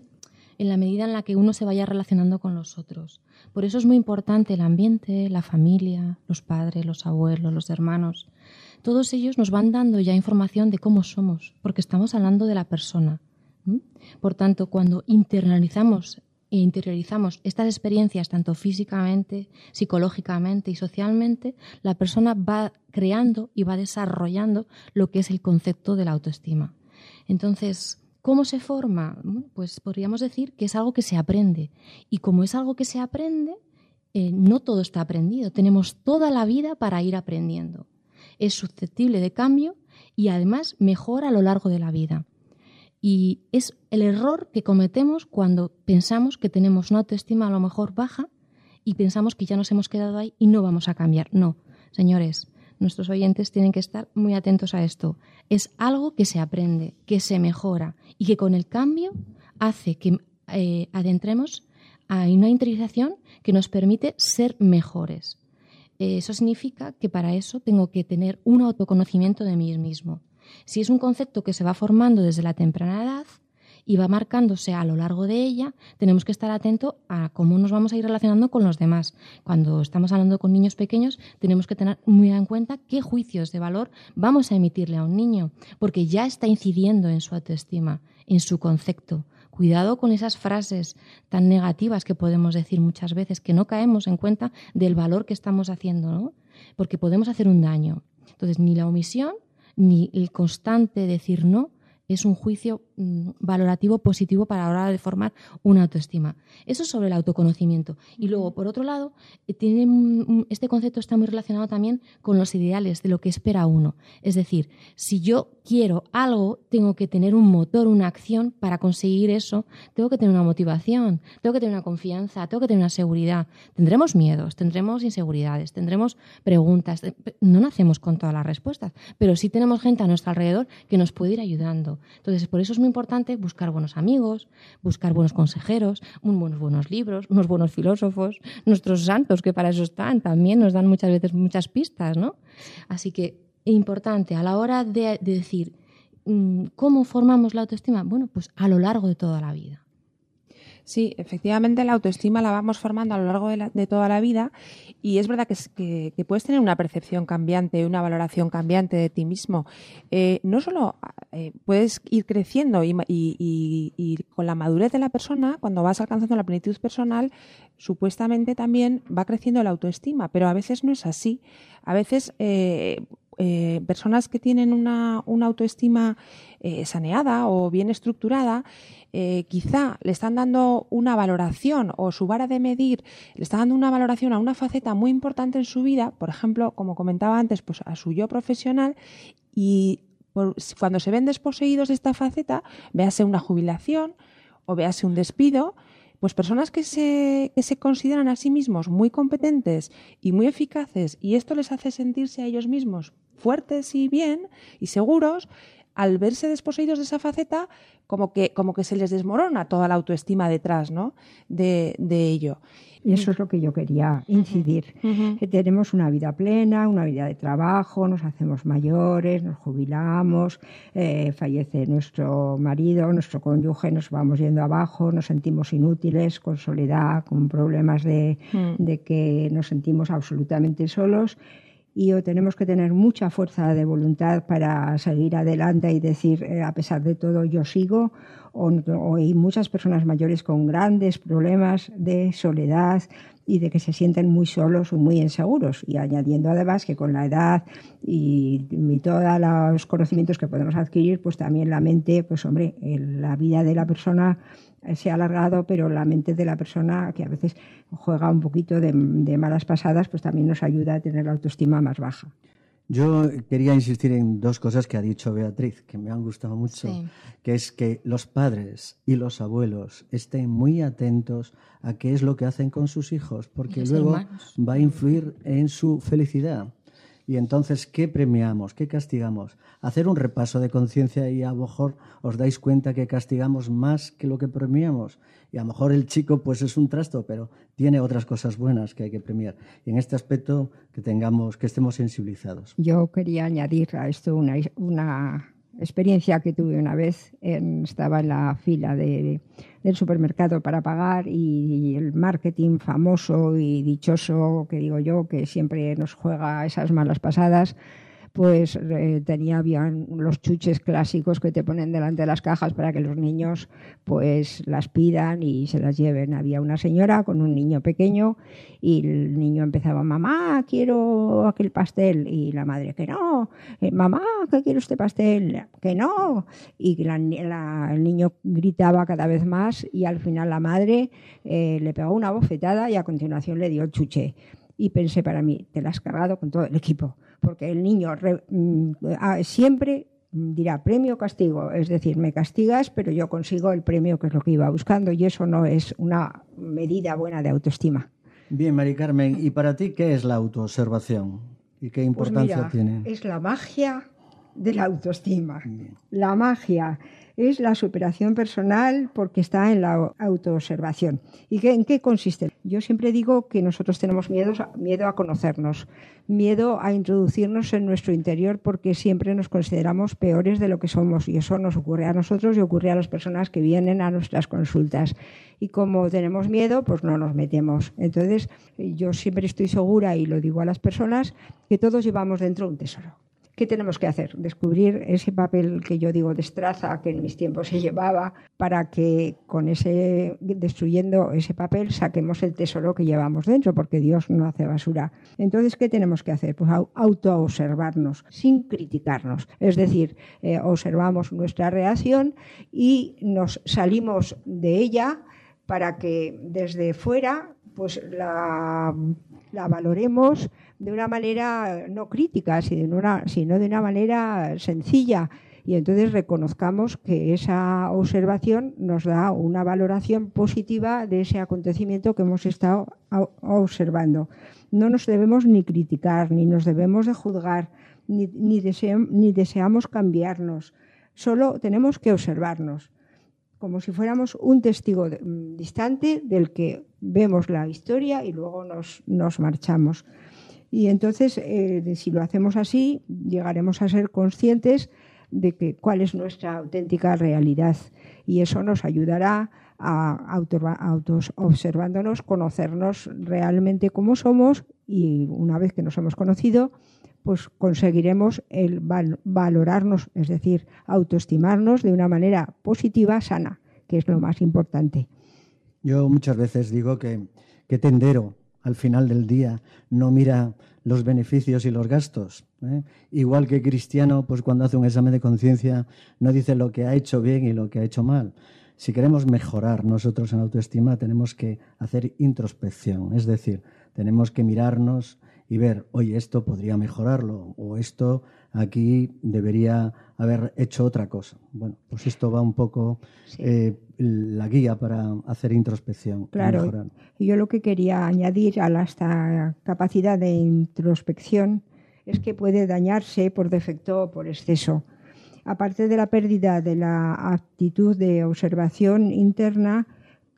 D: en la medida en la que uno se vaya relacionando con los otros. Por eso es muy importante el ambiente, la familia, los padres, los abuelos, los hermanos. Todos ellos nos van dando ya información de cómo somos, porque estamos hablando de la persona. Por tanto, cuando internalizamos e interiorizamos estas experiencias tanto físicamente, psicológicamente y socialmente, la persona va creando y va desarrollando lo que es el concepto de la autoestima. Entonces, ¿Cómo se forma? pues podríamos decir que es algo que se aprende. Y como es algo que se aprende, eh, no todo está aprendido. Tenemos toda la vida para ir aprendiendo. Es susceptible de cambio y además mejora a lo largo de la vida. Y es el error que cometemos cuando pensamos que tenemos una autoestima a lo mejor baja y pensamos que ya nos hemos quedado ahí y no vamos a cambiar. No, señores, nuestros oyentes tienen que estar muy atentos a esto. Es algo que se aprende, que se mejora y que con el cambio hace que eh, adentremos a una interiorización que nos permite ser mejores. Eso significa que para eso tengo que tener un autoconocimiento de mí mismo. Si es un concepto que se va formando desde la temprana edad, y va marcándose a lo largo de ella, tenemos que estar atentos a cómo nos vamos a ir relacionando con los demás. Cuando estamos hablando con niños pequeños, tenemos que tener muy en cuenta qué juicios de valor vamos a emitirle a un niño, porque ya está incidiendo en su autoestima, en su concepto. Cuidado con esas frases tan negativas que podemos decir muchas veces, que no caemos en cuenta del valor que estamos haciendo, ¿no? porque podemos hacer un daño. Entonces, ni la omisión, ni el constante decir no, es un juicio valorativo positivo para la hora de formar una autoestima. Eso es sobre el autoconocimiento. Y luego, por otro lado, eh, tiene este concepto está muy relacionado también con los ideales de lo que espera uno. Es decir, si yo quiero algo, tengo que tener un motor, una acción para conseguir eso. Tengo que tener una motivación, tengo que tener una confianza, tengo que tener una seguridad. Tendremos miedos, tendremos inseguridades, tendremos preguntas. No nacemos con todas las respuestas, pero sí tenemos gente a nuestro alrededor que nos puede ir ayudando. Entonces, por eso es muy importante buscar buenos amigos, buscar buenos consejeros, unos buenos libros, unos buenos filósofos, nuestros santos que para eso están, también nos dan muchas veces muchas pistas, ¿no? Así que importante a la hora de, de decir mm, cómo formamos la autoestima, bueno, pues a lo largo de toda la vida.
G: Sí, efectivamente la autoestima la vamos formando a lo largo de, toda la vida y es verdad que, que, puedes tener una percepción cambiante, una valoración cambiante de ti mismo. Eh, no solo eh, puedes ir creciendo y, y, con la madurez de la persona, cuando vas alcanzando la plenitud personal, supuestamente también va creciendo la autoestima, pero a veces no es así. A veces eh, eh, personas que tienen una, autoestima eh, saneada o bien estructurada, eh, quizá le están dando una valoración o su vara de medir le está dando una valoración a una faceta muy importante en su vida, por ejemplo, como comentaba antes, pues a su yo profesional y cuando se ven desposeídos de esta faceta, véase una jubilación o véase un despido, pues personas que se, que se consideran a sí mismos muy competentes y muy eficaces y esto les hace sentirse a ellos mismos fuertes y bien y seguros, al verse desposeídos de esa faceta, como que, como que se les desmorona toda la autoestima detrás ¿no? de, de ello.
E: Y eso es lo que yo quería incidir. Que tenemos una vida plena, una vida de trabajo, nos hacemos mayores, nos jubilamos, eh, fallece nuestro marido, nuestro cónyuge, nos vamos yendo abajo, nos sentimos inútiles, con soledad, con problemas de, de que nos sentimos absolutamente solos y tenemos que tener mucha fuerza de voluntad para seguir adelante y decir, eh, a pesar de todo, yo sigo. O, hay muchas personas mayores con grandes problemas de soledad y de que se sienten muy solos o muy inseguros. Y añadiendo además que con la edad y, y todos los conocimientos que podemos adquirir, pues también la mente, pues hombre, la vida de la persona se ha alargado, pero la mente de la persona que a veces juega un poquito de, malas pasadas, pues también nos ayuda a tener la autoestima más baja.
A: Yo quería insistir en dos cosas que ha dicho Beatriz, que me han gustado mucho, que es que los padres y los abuelos estén muy atentos a qué es lo que hacen con sus hijos, porque luego va a influir en su felicidad. Y entonces, ¿qué premiamos? ¿Qué castigamos? Hacer un repaso de conciencia y a lo mejor os dais cuenta que castigamos más que lo que premiamos. Y a lo mejor el chico pues es un trasto, pero tiene otras cosas buenas que hay que premiar. Y en este aspecto que tengamos, que estemos sensibilizados.
E: Yo quería añadir a esto una, una experiencia que tuve una vez. estaba en la fila del supermercado para pagar y, el marketing famoso y dichoso, que digo yo, que siempre nos juega esas malas pasadas, pues eh, tenía bien los chuches clásicos que te ponen delante de las cajas para que los niños pues las pidan y se las lleven. Había una señora con un niño pequeño y el niño empezaba, mamá, quiero aquel pastel y la madre, que no, eh, mamá, que quiero este pastel, que no. Y el niño gritaba cada vez más y al final la madre eh, le pegó una bofetada y a continuación le dio el chuche. Y pensé para mí, te la has cargado con todo el equipo porque el niño mm, ah, siempre dirá premio o castigo, es decir, me castigas, pero yo consigo el premio que es lo que iba buscando y eso no es una medida buena de autoestima.
A: Bien, Mari Carmen, ¿y para ti qué es la autoobservación? ¿Y qué pues importancia tiene?
E: Es la magia de la autoestima. La magia es la superación personal porque está en la autoobservación. ¿Y en qué consiste? Yo siempre digo que nosotros tenemos miedo, miedo a conocernos, miedo a introducirnos en nuestro interior porque siempre nos consideramos peores de lo que somos y eso nos ocurre a nosotros y ocurre a las personas que vienen a nuestras consultas. Y como tenemos miedo, pues no nos metemos. Entonces, yo siempre estoy segura y lo digo a las personas que todos llevamos dentro un tesoro ¿Qué tenemos que hacer? Descubrir ese papel que yo digo destraza, que en mis tiempos se llevaba, para que con ese, destruyendo ese papel, saquemos el tesoro que llevamos dentro, porque Dios no hace basura. Entonces, ¿qué tenemos que hacer? Pues auto-observarnos, sin criticarnos. Es decir, eh, observamos nuestra reacción y nos salimos de ella para que desde fuera pues la, la valoremos de una manera no crítica, sino de una manera sencilla. Y entonces reconozcamos que esa observación nos da una valoración positiva de ese acontecimiento que hemos estado observando. No nos debemos ni criticar, ni nos debemos de juzgar, ni, deseamos cambiarnos. Solo tenemos que observarnos como si fuéramos un testigo mm, distante del que vemos la historia y luego nos marchamos. Y entonces, eh, si lo hacemos así, llegaremos a ser conscientes de que, cuál es nuestra auténtica realidad. Y eso nos ayudará a autos observándonos, conocernos realmente cómo somos y una vez que nos hemos conocido, pues conseguiremos el valorarnos, es decir, autoestimarnos de una manera positiva, sana, que es lo más importante.
A: Yo muchas veces digo que, que tendero al final del día no mira los beneficios y los gastos. ¿eh? Igual que cristiano, pues cuando hace un examen de conciencia no dice lo que ha hecho bien y lo que ha hecho mal. Si queremos mejorar nosotros en autoestima, tenemos que hacer introspección, es decir, tenemos que mirarnos y ver, oye, esto podría mejorarlo o esto aquí debería haber hecho otra cosa. Bueno, pues esto va un poco eh, la guía para hacer introspección.
E: Claro, y yo lo que quería añadir a esta capacidad de introspección es que puede dañarse por defecto o por exceso. aparte de la pérdida de la aptitud de observación interna,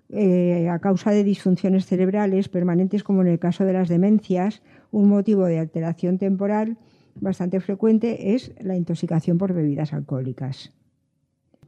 E: eh, a causa de disfunciones cerebrales permanentes como en el caso de las demencias, un motivo de alteración temporal bastante frecuente es la intoxicación por bebidas alcohólicas.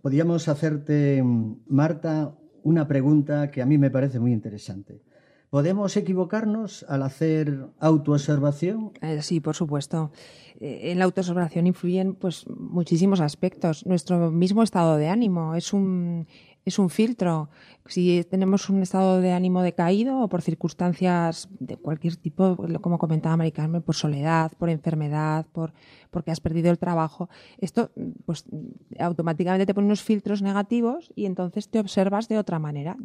A: Podríamos hacerte, Marta, una pregunta que a mí me parece muy interesante. ¿Podemos equivocarnos al hacer autoobservación?
G: Eh, sí, por supuesto. Eh, en la autoobservación influyen pues muchísimos aspectos. Nuestro mismo estado de ánimo es un es un filtro. Si tenemos un estado de ánimo decaído o por circunstancias de cualquier tipo, como comentaba Mari Carmen, por soledad, por enfermedad, por porque has perdido el trabajo, esto pues automáticamente te pone unos filtros negativos y entonces te observas de otra manera.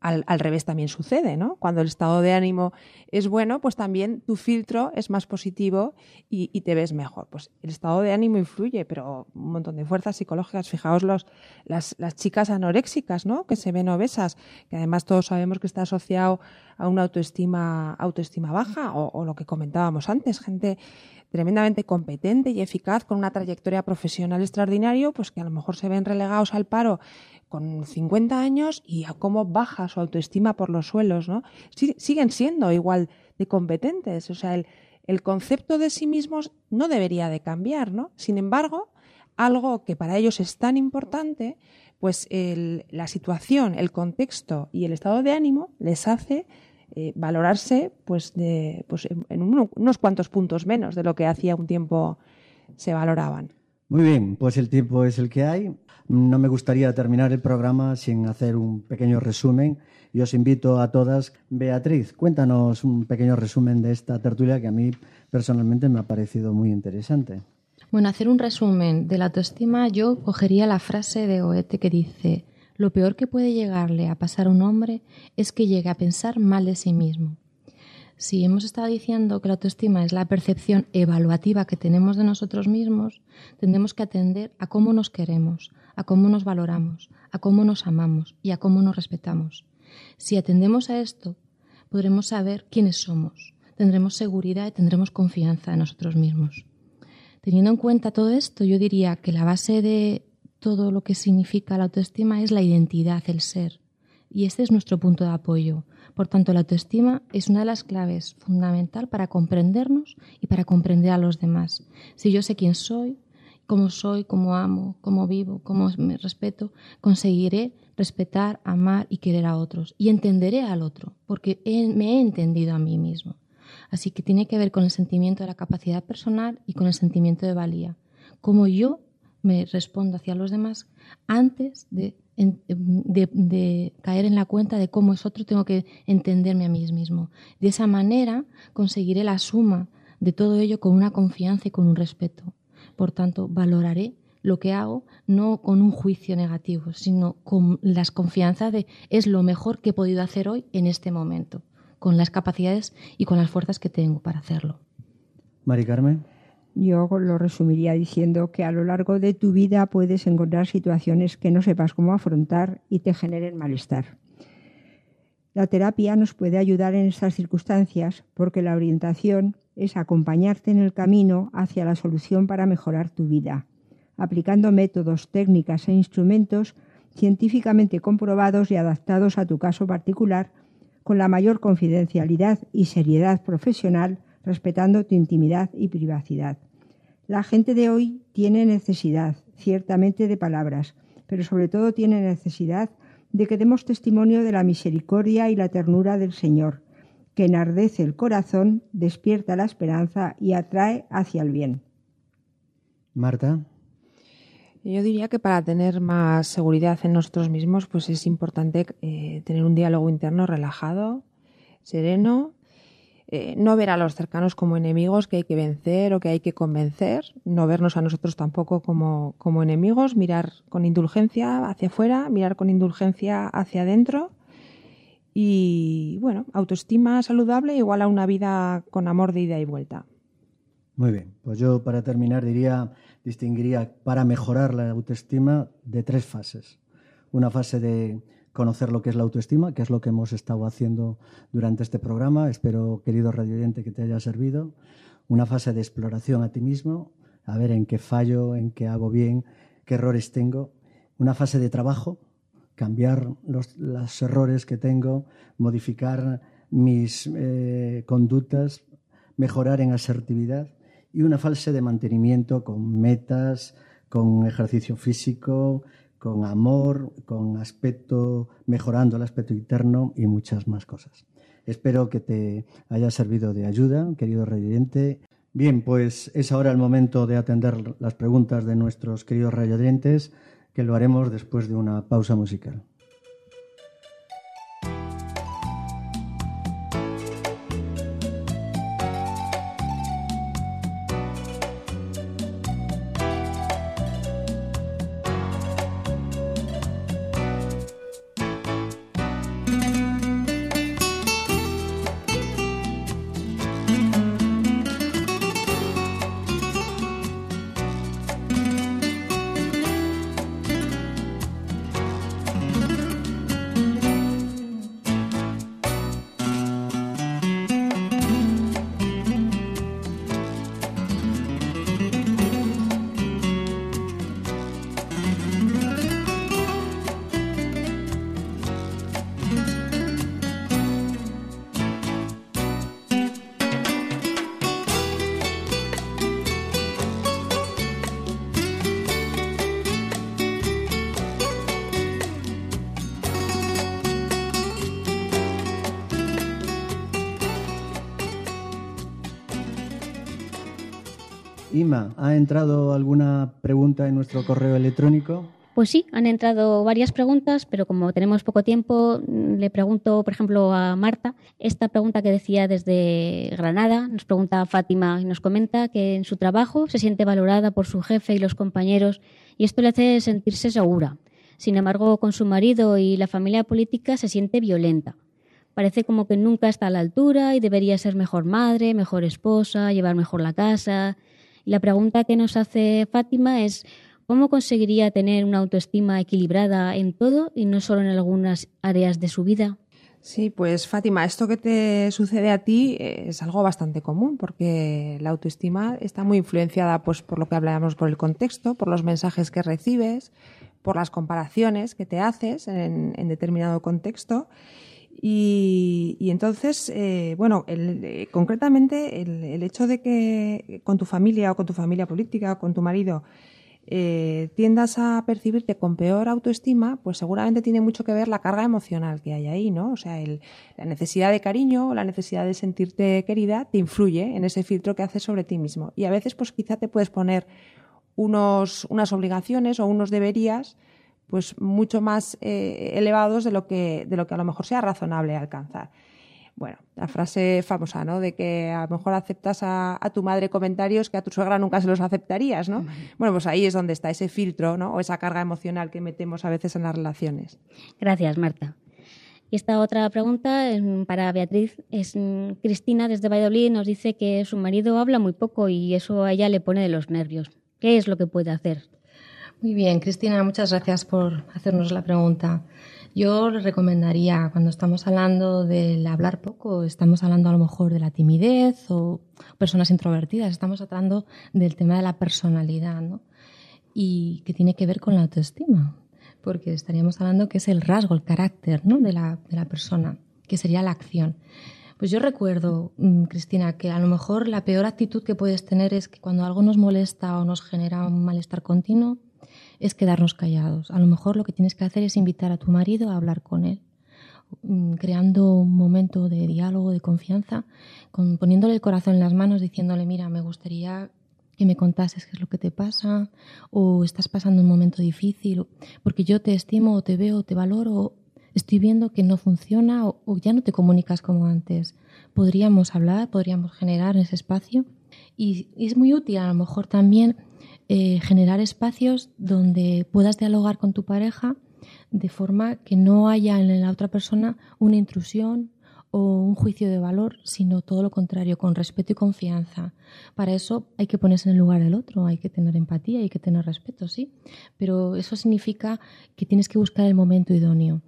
G: Al, al, revés también sucede, ¿no? Cuando el estado de ánimo es bueno, pues también tu filtro es más positivo y, y, te ves mejor. Pues el estado de ánimo influye, pero un montón de fuerzas psicológicas. Fijaos los, las, las chicas anoréxicas, ¿no? Que se ven obesas, que además todos sabemos que está asociado a una autoestima, autoestima baja o, o lo que comentábamos antes, gente tremendamente competente y eficaz, con una trayectoria profesional extraordinaria, pues que a lo mejor se ven relegados al paro con 50 años y a cómo baja su autoestima por los suelos, ¿no? siguen siendo igual de competentes, o sea, el, concepto de sí mismos no debería de cambiar, ¿no? Sin embargo, algo que para ellos es tan importante, pues la situación, el contexto y el estado de ánimo les hace eh, valorarse pues, de, pues en unos cuantos puntos menos de lo que hacía un tiempo se valoraban.
A: Muy bien, pues el tiempo es el que hay. No me gustaría terminar el programa sin hacer un pequeño resumen y os invito a todas. Beatriz, cuéntanos un pequeño resumen de esta tertulia que a mí personalmente me ha parecido muy interesante.
D: Bueno, hacer un resumen de la autoestima, yo cogería la frase de Goethe que dice, lo peor que puede llegarle a pasar a un hombre es que llegue a pensar mal de sí mismo. Si hemos estado diciendo que la autoestima es la percepción evaluativa que tenemos de nosotros mismos, tendremos que atender a cómo nos queremos, a cómo nos valoramos, a cómo nos amamos y a cómo nos respetamos. Si atendemos a esto, podremos saber quiénes somos, tendremos seguridad y tendremos confianza en nosotros mismos. Teniendo en cuenta todo esto, yo diría que la base de todo lo que significa la autoestima es la identidad, el ser. Y este es nuestro punto de apoyo. Por tanto, la autoestima es una de las claves fundamental para comprendernos y para comprender a los demás. Si yo sé quién soy, cómo soy, cómo amo, cómo vivo, cómo me respeto, conseguiré respetar, amar y querer a otros. Y entenderé al otro, porque me he entendido a mí mismo. Así que tiene que ver con el sentimiento de la capacidad personal y con el sentimiento de valía. Como yo me respondo hacia los demás antes de, de, caer en la cuenta de cómo es otro, tengo que entenderme a mí mismo. De esa manera conseguiré la suma de todo ello con una confianza y con un respeto. Por tanto, valoraré lo que hago no con un juicio negativo, sino con las confianzas de es lo mejor que he podido hacer hoy en este momento, con las capacidades y con las fuerzas que tengo para hacerlo.
A: Mari Carmen.
E: Yo lo resumiría diciendo que a lo largo de tu vida puedes encontrar situaciones que no sepas cómo afrontar y te generen malestar. La terapia nos puede ayudar en estas circunstancias porque la orientación es acompañarte en el camino hacia la solución para mejorar tu vida, aplicando métodos, técnicas e instrumentos científicamente comprobados y adaptados a tu caso particular con la mayor confidencialidad y seriedad profesional respetando tu intimidad y privacidad. La gente de hoy tiene necesidad, ciertamente, de palabras, pero sobre todo tiene necesidad de que demos testimonio de la misericordia y la ternura del Señor, que enardece el corazón, despierta la esperanza y atrae hacia el bien.
A: Marta.
G: Yo diría que para tener más seguridad en nosotros mismos, pues es importante eh, tener un diálogo interno relajado, sereno eh, no ver a los cercanos como enemigos que hay que vencer o que hay que convencer, no vernos a nosotros tampoco como, como enemigos, mirar con indulgencia hacia afuera, mirar con indulgencia hacia adentro y, bueno, autoestima saludable igual a una vida con amor de ida y vuelta.
A: Muy bien, pues yo para terminar diría, distinguiría para mejorar la autoestima de tres fases. Una fase de conocer lo que es la autoestima, que es lo que hemos estado haciendo durante este programa. Espero, querido radio oyente, que te haya servido. Una fase de exploración a ti mismo, a ver en qué fallo, en qué hago bien, qué errores tengo. Una fase de trabajo, cambiar los, errores que tengo, modificar mis eh, conductas, mejorar en asertividad y una fase de mantenimiento con metas, con ejercicio físico, con amor, con aspecto, mejorando el aspecto interno y muchas más cosas. Espero que te haya servido de ayuda, querido reyente. Bien, pues es ahora el momento de atender las preguntas de nuestros queridos reyodientes, que lo haremos después de una pausa musical. Ima, ¿ha entrado alguna pregunta en nuestro correo electrónico?
F: Pues sí, han entrado varias preguntas, pero como tenemos poco tiempo, le pregunto, por ejemplo, a Marta, esta pregunta que decía desde Granada, nos pregunta Fátima y nos comenta que en su trabajo se siente valorada por su jefe y los compañeros y esto le hace sentirse segura. Sin embargo, con su marido y la familia política se siente violenta. Parece como que nunca está a la altura y debería ser mejor madre, mejor esposa, llevar mejor la casa, la pregunta que nos hace Fátima es ¿cómo conseguiría tener una autoestima equilibrada en todo y no solo en algunas áreas de su vida?
G: Sí, pues Fátima, esto que te sucede a ti es algo bastante común porque la autoestima está muy influenciada pues, por lo que hablábamos, por el contexto, por los mensajes que recibes, por las comparaciones que te haces en determinado contexto y, entonces, eh, bueno, eh, concretamente el, hecho de que con tu familia o con tu familia política o con tu marido eh, tiendas a percibirte con peor autoestima, pues seguramente tiene mucho que ver la carga emocional que hay ahí, ¿no? O sea, la necesidad de cariño o la necesidad de sentirte querida te influye en ese filtro que haces sobre ti mismo. Y a veces, pues quizá te puedes poner unos, unas obligaciones o unos deberías pues mucho más eh, elevados de lo, que, de lo que a lo mejor sea razonable alcanzar. Bueno, la frase famosa, ¿no? De que a lo mejor aceptas a, tu madre comentarios que a tu suegra nunca se los aceptarías, ¿no? Bueno, pues ahí es donde está ese filtro, ¿no? O esa carga emocional que metemos a veces en las relaciones.
F: Gracias, Marta. Y esta otra pregunta para Beatriz es Cristina desde Valladolid nos dice que su marido habla muy poco y eso a ella le pone de los nervios. ¿Qué es lo que puede hacer?
D: Muy bien, Cristina, muchas gracias por hacernos la pregunta. Yo le recomendaría, cuando estamos hablando del hablar poco, estamos hablando a lo mejor de la timidez o personas introvertidas, estamos hablando del tema de la personalidad, ¿no? Y que tiene que ver con la autoestima, porque estaríamos hablando que es el rasgo, el carácter, ¿no? De la, de la persona, que sería la acción. Pues yo recuerdo, mm, Cristina, que a lo mejor la peor actitud que puedes tener es que cuando algo nos molesta o nos genera un malestar continuo, es quedarnos callados. A lo mejor lo que tienes que hacer es invitar a tu marido a hablar con él, mm, creando un momento de diálogo, de confianza, poniéndole el corazón en las manos, diciéndole, mira, me gustaría que me contases qué es lo que te pasa, o estás pasando un momento difícil, porque yo te estimo, o te veo, o te valoro, estoy viendo que no funciona, o ya no te comunicas como antes. Podríamos hablar, podríamos generar ese espacio. Y, es muy útil a lo mejor también eh, generar espacios donde puedas dialogar con tu pareja de forma que no haya en la otra persona una intrusión o un juicio de valor, sino todo lo contrario, con respeto y confianza. Para eso hay que ponerse en el lugar del otro, hay que tener empatía, hay que tener respeto, sí, pero eso significa que tienes que buscar el momento idóneo.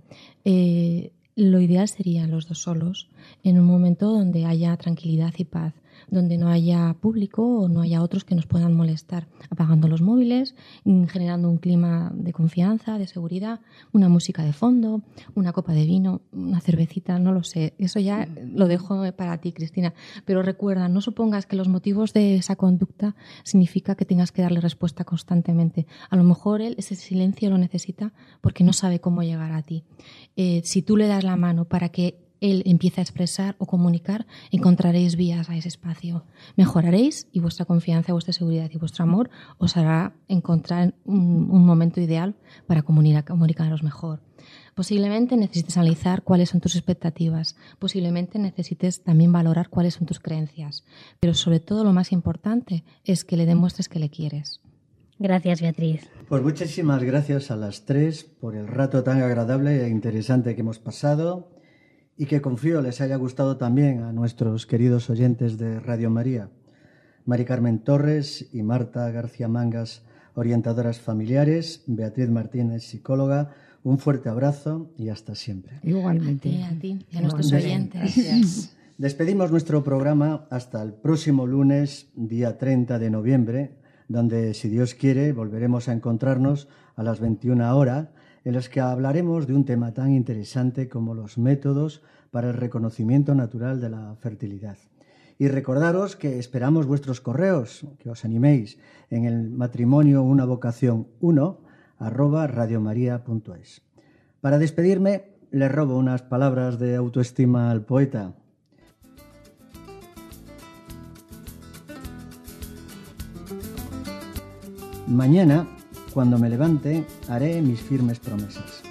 D: Eh, lo ideal sería los dos solos, en un momento donde haya tranquilidad y paz. Donde no haya público o no haya otros que nos puedan molestar, apagando los móviles, mm, generando un clima de confianza, de seguridad, una música de fondo, una copa de vino, una cervecita, no lo sé. Eso ya lo dejo para ti, Cristina. Pero recuerda, no supongas que los motivos de esa conducta significa que tengas que darle respuesta constantemente. A lo mejor él ese silencio lo necesita porque no sabe cómo llegar a ti. Eh, si tú le das la mano para que él empiece a expresar o comunicar, encontraréis vías a ese espacio. Mejoraréis y vuestra confianza, vuestra seguridad y vuestro amor os hará encontrar un, momento ideal para comunicar, comunicaros mejor. Posiblemente necesites analizar cuáles son tus expectativas, posiblemente necesites también valorar cuáles son tus creencias, pero sobre todo lo más importante es que le demuestres que le quieres.
F: Gracias, Beatriz.
A: Pues muchísimas gracias a las tres por el rato tan agradable e interesante que hemos pasado y que confío les haya gustado también a nuestros queridos oyentes de Radio María. Mari Carmen Torres y Marta García Mangas, orientadoras familiares, Beatriz Martínez, psicóloga, un fuerte abrazo y hasta siempre.
D: Igualmente. A ti, a, a nuestros oyentes.
A: Despedimos nuestro programa hasta el próximo lunes, día 30 de noviembre, donde, si Dios quiere, volveremos a encontrarnos a las 21 horas en los que hablaremos de un tema tan interesante como los métodos para el reconocimiento natural de la fertilidad. Y recordaros que esperamos vuestros correos, que os animéis en el matrimonio una vocación 1 arroba radiomaria.es. Para despedirme, le robo unas palabras de autoestima al poeta. Mañana cuando me levante, haré mis firmes promesas.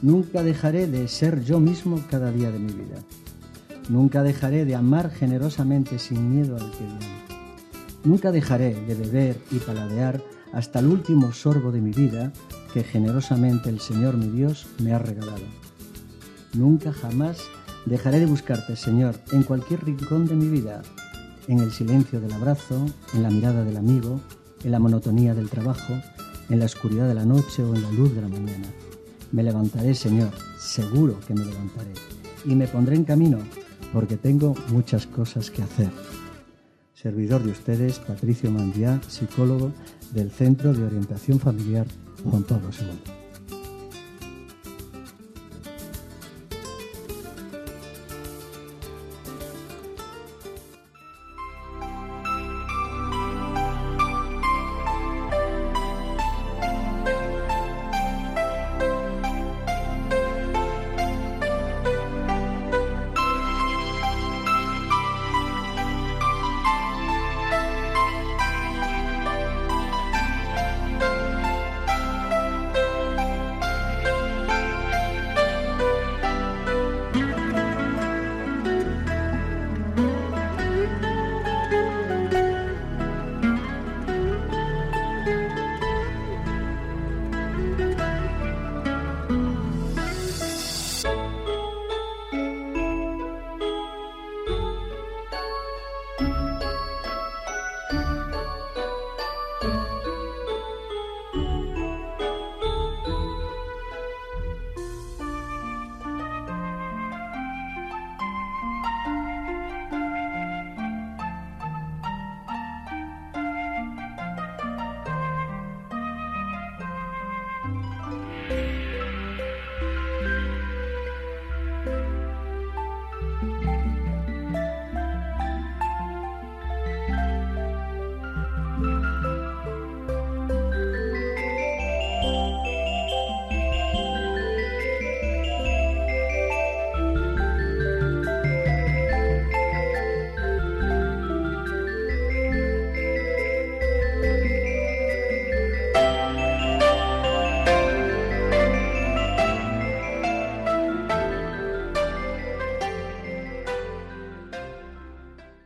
A: Nunca dejaré de ser yo mismo cada día de mi vida. Nunca dejaré de amar generosamente sin miedo al que viene. Nunca dejaré de beber y paladear hasta el último sorbo de mi vida que generosamente el Señor mi Dios me ha regalado. Nunca jamás dejaré de buscarte, Señor, en cualquier rincón de mi vida, en el silencio del abrazo, en la mirada del amigo, en la monotonía del trabajo, en la oscuridad de la noche o en la luz de la mañana. Me levantaré, Señor, seguro que me levantaré, y me pondré en camino, porque tengo muchas cosas que hacer. Servidor de ustedes, Patricio Mandiá, psicólogo del Centro de Orientación Familiar Juan Pablo II.